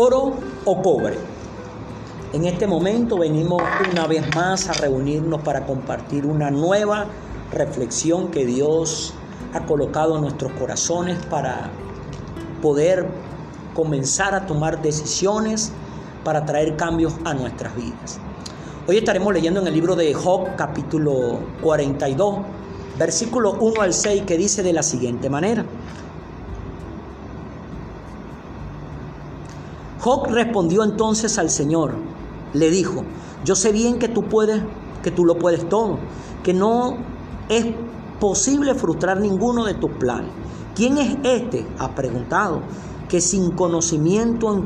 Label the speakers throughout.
Speaker 1: oro o cobre. En este momento venimos una vez más a reunirnos para compartir una nueva reflexión que Dios ha colocado en nuestros corazones para poder comenzar a tomar decisiones para traer cambios a nuestras vidas. Hoy estaremos leyendo en el libro de Job capítulo 42, versículo 1 al 6, que dice de la siguiente manera. Job respondió entonces al Señor, le dijo, yo sé bien que tú puedes, que tú lo puedes todo, que no es posible frustrar ninguno de tus planes. ¿Quién es este? Ha preguntado, que sin conocimiento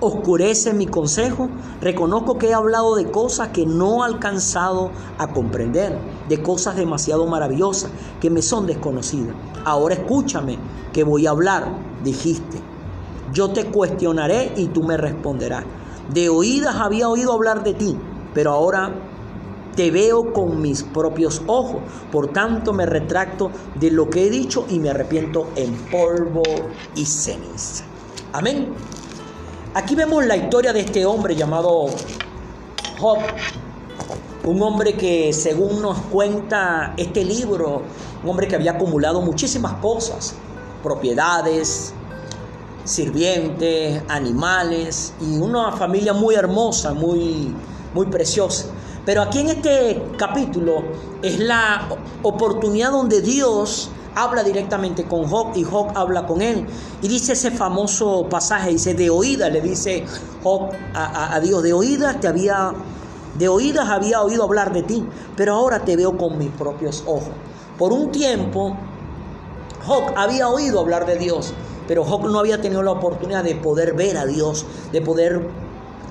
Speaker 1: oscurece mi consejo. Reconozco que he hablado de cosas que no he alcanzado a comprender, de cosas demasiado maravillosas que me son desconocidas. Ahora escúchame, que voy a hablar, dijiste. Yo te cuestionaré y tú me responderás. De oídas había oído hablar de ti, pero ahora te veo con mis propios ojos. Por tanto me retracto de lo que he dicho y me arrepiento en polvo y ceniza. Amén. Aquí vemos la historia de este hombre llamado Job. Un hombre que según nos cuenta este libro, un hombre que había acumulado muchísimas cosas, propiedades, sirvientes, animales y una familia muy hermosa, muy, muy preciosa. Pero aquí en este capítulo es la oportunidad donde Dios habla directamente con Job y Job habla con él. Y dice ese famoso pasaje, dice, de oídas, le dice Job a, a, Dios, de oídas te había, de oídas había oído hablar de ti, pero ahora te veo con mis propios ojos. Por un tiempo, Job había oído hablar de Dios, pero Job no había tenido la oportunidad de poder ver a Dios, de poder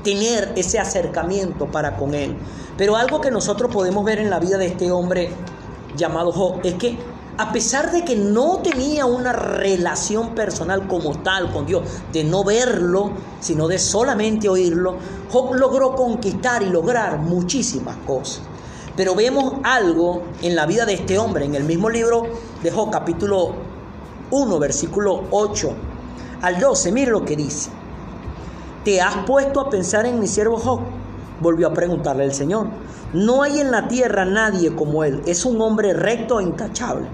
Speaker 1: tener ese acercamiento para con Él. Pero algo que nosotros podemos ver en la vida de este hombre llamado Job es que a pesar de que no tenía una relación personal como tal con Dios, de no verlo, sino de solamente oírlo, Job logró conquistar y lograr muchísimas cosas. Pero vemos algo en la vida de este hombre, en el mismo libro de Job, capítulo 1, versículo 8 al 12. Mire lo que dice. ¿Te has puesto a pensar en mi siervo Job? Volvió a preguntarle el Señor. No hay en la tierra nadie como él. Es un hombre recto e intachable,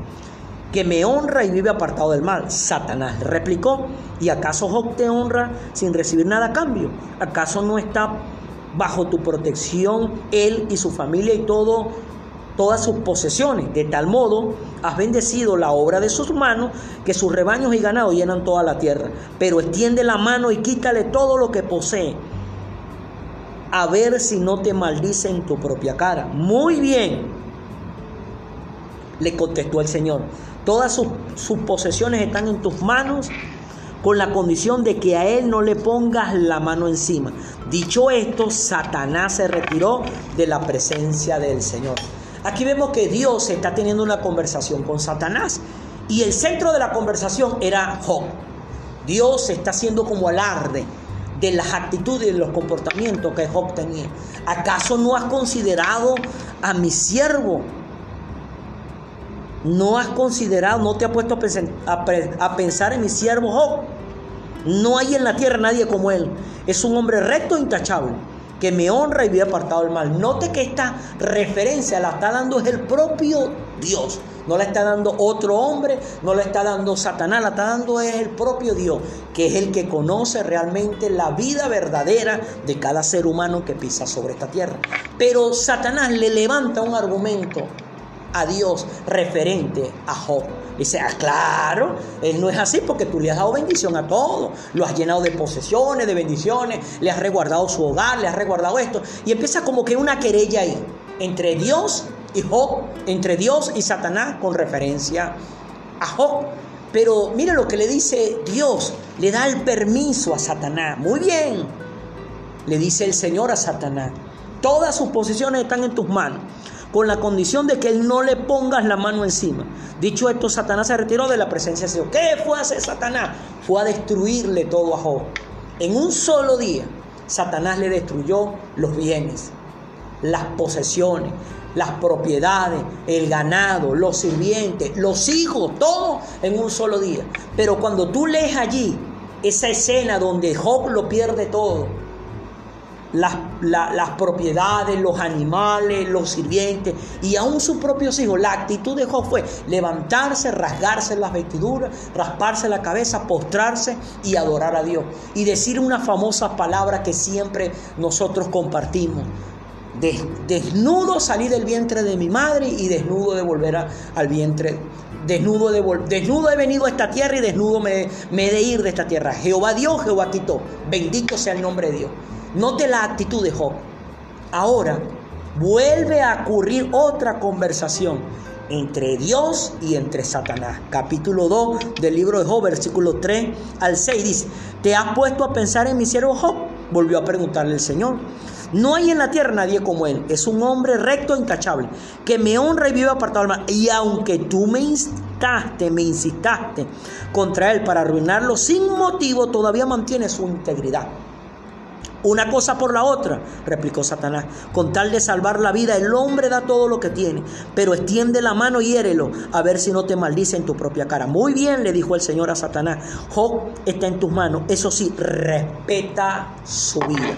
Speaker 1: que me honra y vive apartado del mal. Satanás replicó. ¿Y acaso Job te honra sin recibir nada a cambio? ¿Acaso no está bajo tu protección él y su familia y todo todas sus posesiones. De tal modo has bendecido la obra de sus manos, que sus rebaños y ganados llenan toda la tierra. Pero extiende la mano y quítale todo lo que posee, a ver si no te maldice en tu propia cara. Muy bien, le contestó el Señor. Todas sus, sus posesiones están en tus manos con la condición de que a él no le pongas la mano encima. Dicho esto, Satanás se retiró de la presencia del Señor. Aquí vemos que Dios está teniendo una conversación con Satanás y el centro de la conversación era Job. Dios está haciendo como alarde de las actitudes y los comportamientos que Job tenía. ¿Acaso no has considerado a mi siervo? ¿No has considerado, no te has puesto a pensar, en mi siervo Job? No hay en la tierra nadie como él. Es un hombre recto e intachable que me honra y vive apartado del mal. Note que esta referencia la está dando es el propio Dios. No la está dando otro hombre, no la está dando Satanás, la está dando es el propio Dios, que es el que conoce realmente la vida verdadera de cada ser humano que pisa sobre esta tierra. Pero Satanás le levanta un argumento a Dios referente a Job. Dice, ah, claro, él no es así porque tú le has dado bendición a todo. Lo has llenado de posesiones, de bendiciones, le has resguardado su hogar, le has resguardado esto. Y empieza como que una querella ahí entre Dios y Job, entre Dios y Satanás con referencia a Job. Pero mire lo que le dice Dios, le da el permiso a Satanás. Muy bien, le dice el Señor a Satanás, todas sus posesiones están en tus manos con la condición de que él no le pongas la mano encima. Dicho esto, Satanás se retiró de la presencia de Dios. ¿Qué fue a hacer Satanás? Fue a destruirle todo a Job. En un solo día, Satanás le destruyó los bienes, las posesiones, las propiedades, el ganado, los sirvientes, los hijos, todo en un solo día. Pero cuando tú lees allí esa escena donde Job lo pierde todo. Las, las, propiedades, los animales, los sirvientes y aún sus propios hijos. La actitud de Job fue levantarse, rasgarse las vestiduras, rasparse la cabeza, postrarse y adorar a Dios. Y decir una famosa palabra que siempre nosotros compartimos. desnudo salí del vientre de mi madre y desnudo de volver al vientre Desnudo, de, desnudo he venido a esta tierra y desnudo me, me he de ir de esta tierra. Jehová dio, Jehová quitó. Bendito sea el nombre de Dios. Note la actitud de Job. Ahora vuelve a ocurrir otra conversación entre Dios y entre Satanás. Capítulo 2 del libro de Job, versículo 3 al 6 dice, ¿te has puesto a pensar en mi siervo Job? Volvió a preguntarle el Señor. No hay en la tierra nadie como él. Es un hombre recto e intachable, que me honra y vive apartado del mal. Y aunque tú me instaste, me insistaste contra él para arruinarlo sin motivo, todavía mantiene su integridad. Una cosa por la otra, replicó Satanás. Con tal de salvar la vida, el hombre da todo lo que tiene, pero extiende la mano y hiérelo, a ver si no te maldice en tu propia cara. Muy bien, le dijo el Señor a Satanás. Job está en tus manos. Eso sí, respeta su vida.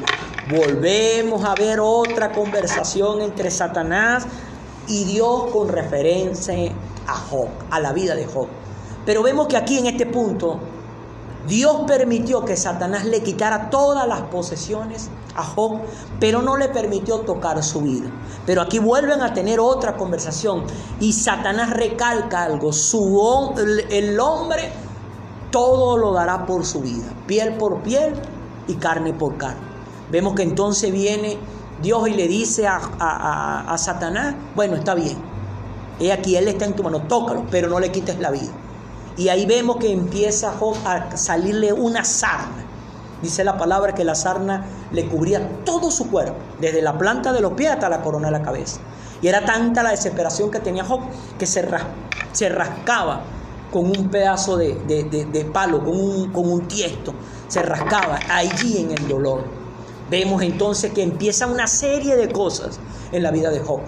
Speaker 1: Volvemos a ver otra conversación entre Satanás y Dios con referencia a Job, a la vida de Job. Pero vemos que aquí en este punto Dios permitió que Satanás le quitara todas las posesiones a Job, pero no le permitió tocar su vida. Pero aquí vuelven a tener otra conversación y Satanás recalca algo, su, el hombre todo lo dará por su vida, piel por piel y carne por carne. Vemos que entonces viene Dios y le dice a, Satanás, bueno, está bien, he aquí, Él está en tu mano, tócalo, pero no le quites la vida. Y ahí vemos que empieza a salirle una sarna. Dice la palabra que la sarna le cubría todo su cuerpo, desde la planta de los pies hasta la corona de la cabeza. Y era tanta la desesperación que tenía Job que se, se rascaba con un pedazo de, palo, con un, con un tiesto. Se rascaba allí en el dolor. Vemos entonces que empieza una serie de cosas en la vida de Job.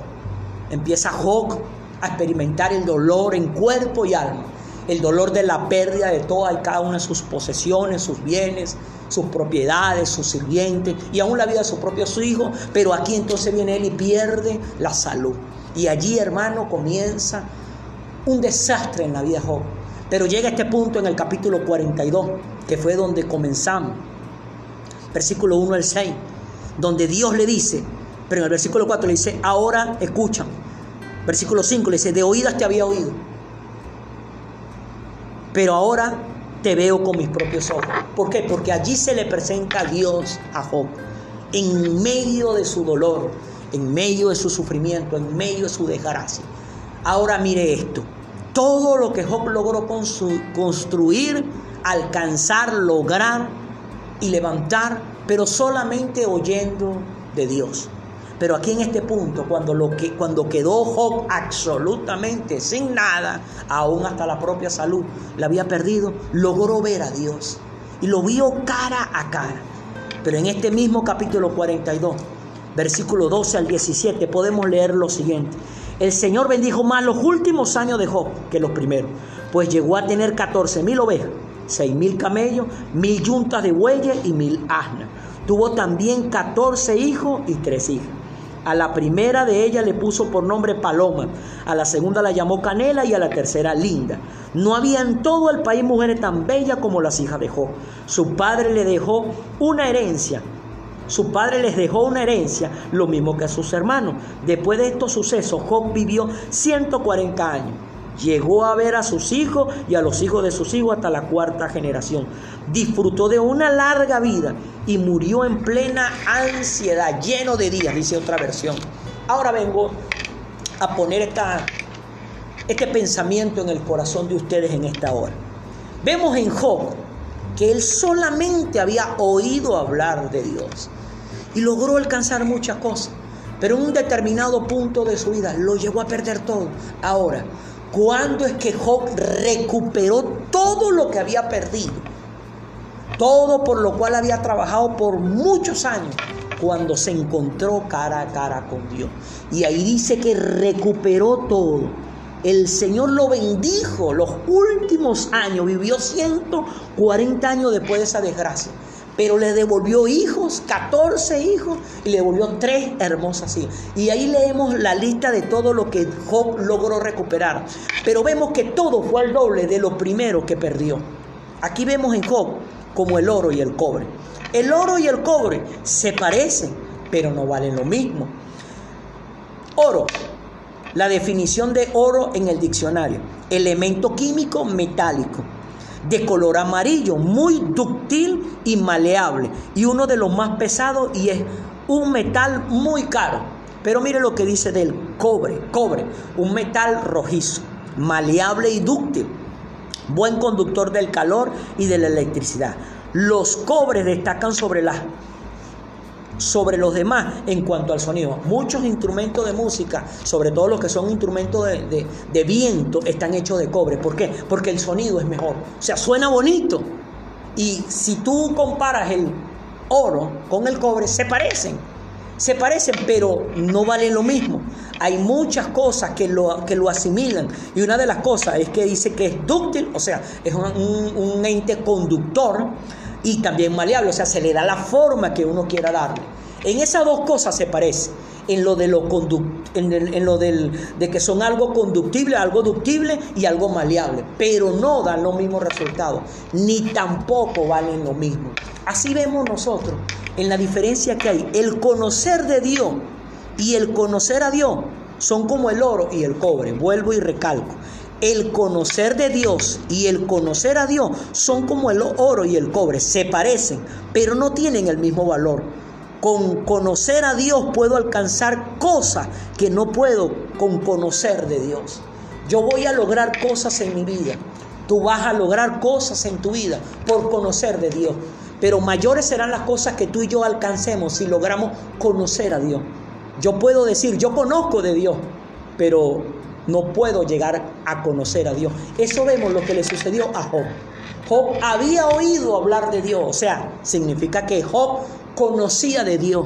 Speaker 1: Empieza Job a experimentar el dolor en cuerpo y alma, el dolor de la pérdida de toda y cada una de sus posesiones, sus bienes, sus propiedades, sus sirvientes y aún la vida de su propio hijo. Pero aquí entonces viene él y pierde la salud. Y allí, hermano, comienza un desastre en la vida de Job. Pero llega este punto en el capítulo 42, que fue donde comenzamos versículo 1 al 6, donde Dios le dice, pero en el versículo 4 le dice, ahora escucha. Versículo 5 le dice, de oídas te había oído, pero ahora te veo con mis propios ojos. ¿Por qué? Porque allí se le presenta a Dios a Job, en medio de su dolor, en medio de su sufrimiento, en medio de su desgracia. Ahora mire esto, todo lo que Job logró construir, alcanzar, lograr, y levantar, pero solamente oyendo de Dios. Pero aquí en este punto, cuando, lo que, cuando quedó Job absolutamente sin nada, aún hasta la propia salud la había perdido, logró ver a Dios y lo vio cara a cara. Pero en este mismo capítulo 42, versículo 12 al 17, podemos leer lo siguiente. El Señor bendijo más los últimos años de Job que los primeros, pues llegó a tener 14 mil ovejas seis mil camellos, mil yuntas de bueyes y mil asnas. Tuvo también catorce hijos y tres hijas. A la primera de ellas le puso por nombre Paloma, a la segunda la llamó Canela y a la tercera Linda. No había en todo el país mujeres tan bellas como las hijas de Job. Su padre le dejó una herencia. Su padre les dejó una herencia, lo mismo que a sus hermanos. Después de estos sucesos, Job vivió 140 años Llegó a ver a sus hijos y a los hijos de sus hijos hasta la cuarta generación. Disfrutó de una larga vida y murió en plena ansiedad, lleno de días, dice otra versión. Ahora vengo a poner esta, este pensamiento en el corazón de ustedes en esta hora. Vemos en Job que él solamente había oído hablar de Dios y logró alcanzar muchas cosas, pero en un determinado punto de su vida lo llevó a perder todo. Ahora, ¿Cuándo es que Job recuperó todo lo que había perdido? Todo por lo cual había trabajado por muchos años cuando se encontró cara a cara con Dios. Y ahí dice que recuperó todo. el Señor lo bendijo los últimos años, vivió 140 años después de esa desgracia pero le devolvió hijos, 14 hijos, y le devolvió tres hermosas hijas. Y ahí leemos la lista de todo lo que Job logró recuperar. Pero vemos que todo fue al doble de lo primero que perdió. Aquí vemos en Job como el oro y el cobre. El oro y el cobre se parecen, pero no valen lo mismo. Oro, la definición de oro en el diccionario, elemento químico metálico de color amarillo, muy dúctil y maleable, y uno de los más pesados y es un metal muy caro. Pero mire lo que dice del cobre, cobre, un metal rojizo, maleable y dúctil, buen conductor del calor y de la electricidad. Los cobres destacan sobre las sobre los demás en cuanto al sonido. Muchos instrumentos de música, sobre todo los que son instrumentos de, viento, están hechos de cobre. ¿Por qué? Porque el sonido es mejor. O sea, suena bonito. Y si tú comparas el oro con el cobre, se parecen. Se parecen, pero no valen lo mismo. Hay muchas cosas que lo, que lo asimilan. Y una de las cosas es que dice que es dúctil, o sea, es un ente conductor y también maleable, o sea, se le da la forma que uno quiera darle. En esas dos cosas se parece, en lo de lo en, lo del, de que son algo conductible, algo ductible y algo maleable, pero no dan los mismos resultados, ni tampoco valen lo mismo. Así vemos nosotros en la diferencia que hay. El conocer de Dios y el conocer a Dios son como el oro y el cobre. Vuelvo y recalco el conocer de Dios y el conocer a Dios son como el oro y el cobre, se parecen, pero no tienen el mismo valor. Con conocer a Dios puedo alcanzar cosas que no puedo con conocer de Dios. Yo voy a lograr cosas en mi vida. Tú vas a lograr cosas en tu vida por conocer de Dios. Pero mayores serán las cosas que tú y yo alcancemos si logramos conocer a Dios. Yo puedo decir, yo conozco de Dios, pero no puedo llegar a conocer a Dios. Eso vemos lo que le sucedió a Job. Job había oído hablar de Dios, o sea, significa que Job conocía de Dios.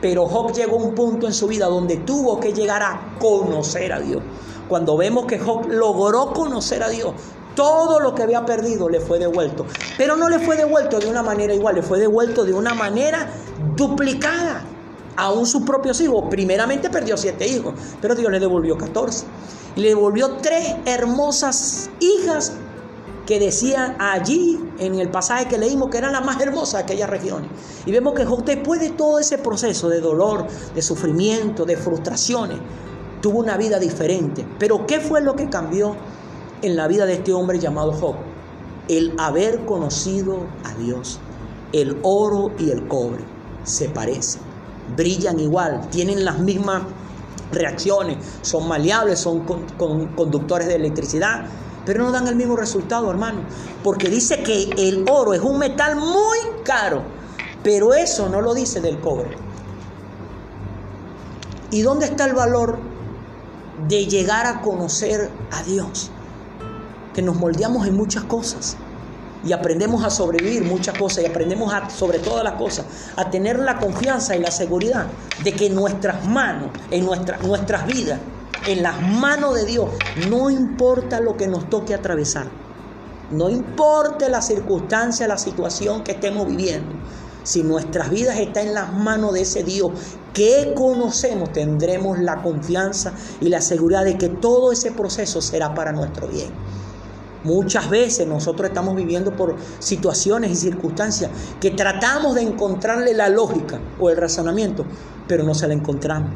Speaker 1: Pero Job llegó a un punto en su vida donde tuvo que llegar a conocer a Dios. Cuando vemos que Job logró conocer a Dios, todo lo que había perdido le fue devuelto. Pero no le fue devuelto de una manera igual, le fue devuelto de una manera duplicada aún sus propios hijos. Primeramente perdió siete hijos, pero Dios le devolvió 14. Y le devolvió tres hermosas hijas que decían allí en el pasaje que leímos que eran las más hermosas de aquellas regiones. Y vemos que Job, después de todo ese proceso de dolor, de sufrimiento, de frustraciones, tuvo una vida diferente. Pero ¿qué fue lo que cambió en la vida de este hombre llamado Job? El haber conocido a Dios. El oro y el cobre se parecen brillan igual, tienen las mismas reacciones, son maleables, son conductores de electricidad, pero no dan el mismo resultado, hermano. Porque dice que el oro es un metal muy caro, pero eso no lo dice del cobre. ¿Y dónde está el valor de llegar a conocer a Dios? Que nos moldeamos en muchas cosas y aprendemos a sobrevivir muchas cosas y aprendemos a, sobre todas las cosas a tener la confianza y la seguridad de que nuestras manos, en nuestras vidas, en las manos de Dios, no importa lo que nos toque atravesar, no importa la circunstancia, la situación que estemos viviendo, si nuestras vidas están en las manos de ese Dios que conocemos, tendremos la confianza y la seguridad de que todo ese proceso será para nuestro bien. Muchas veces nosotros estamos viviendo por situaciones y circunstancias que tratamos de encontrarle la lógica o el razonamiento, pero no se la encontramos.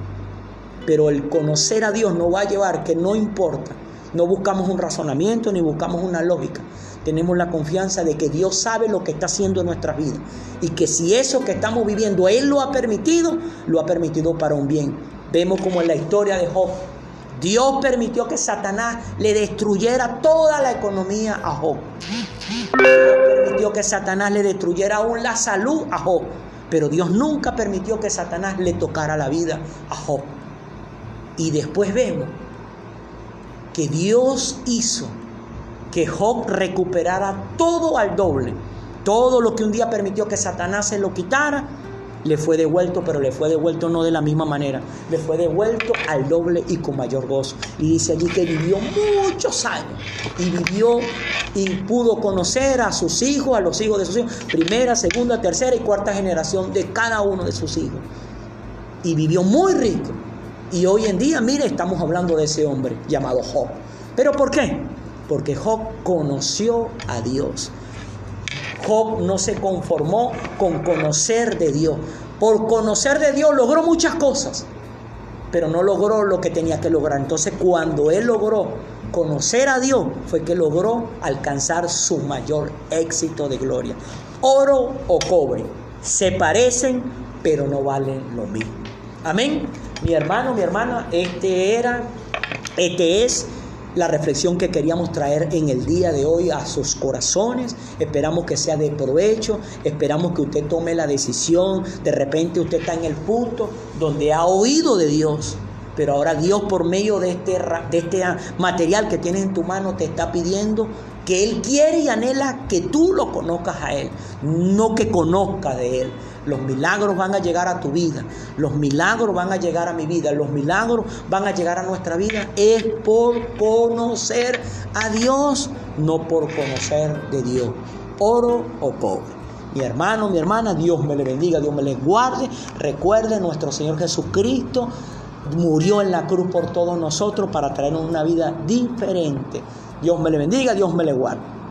Speaker 1: Pero el conocer a Dios nos va a llevar que no importa, no buscamos un razonamiento ni buscamos una lógica. Tenemos la confianza de que Dios sabe lo que está haciendo en nuestras vidas y que si eso que estamos viviendo Él lo ha permitido, lo ha permitido para un bien. Vemos como en la historia de Job, Dios permitió que Satanás le destruyera toda la economía a Job. Dios permitió que Satanás le destruyera aún la salud a Job. Pero Dios nunca permitió que Satanás le tocara la vida a Job. Y después vemos que Dios hizo que Job recuperara todo al doble. Todo lo que un día permitió que Satanás se lo quitara, le fue devuelto, pero le fue devuelto no de la misma manera, le fue devuelto al doble y con mayor gozo. Y dice allí que vivió muchos años y vivió y pudo conocer a sus hijos, a los hijos de sus hijos, primera, segunda, tercera y cuarta generación de cada uno de sus hijos. Y vivió muy rico. Y hoy en día, mire, estamos hablando de ese hombre llamado Job. ¿Pero por qué? Porque Job conoció a Dios. Job no se conformó con conocer de Dios. Por conocer de Dios logró muchas cosas, pero no logró lo que tenía que lograr. Entonces cuando él logró conocer a Dios, fue que logró alcanzar su mayor éxito de gloria. Oro o cobre se parecen, pero no valen lo mismo. Amén. Mi hermano, mi hermana, este era, este es la reflexión que queríamos traer en el día de hoy a sus corazones. Esperamos que sea de provecho, esperamos que usted tome la decisión. De repente usted está en el punto donde ha oído de Dios, pero ahora Dios por medio de este, de este material que tienes en tu mano te está pidiendo que Él quiere y anhela que tú lo conozcas a Él, no que conozca de Él. Los milagros van a llegar a tu vida, los milagros van a llegar a mi vida, los milagros van a llegar a nuestra vida. Es por conocer a Dios, no por conocer de Dios. Oro o pobre. Mi hermano, mi hermana, Dios me le bendiga, Dios me le guarde. Recuerde, nuestro Señor Jesucristo murió en la cruz por todos nosotros para traernos una vida diferente. Dios me le bendiga, Dios me le guarde.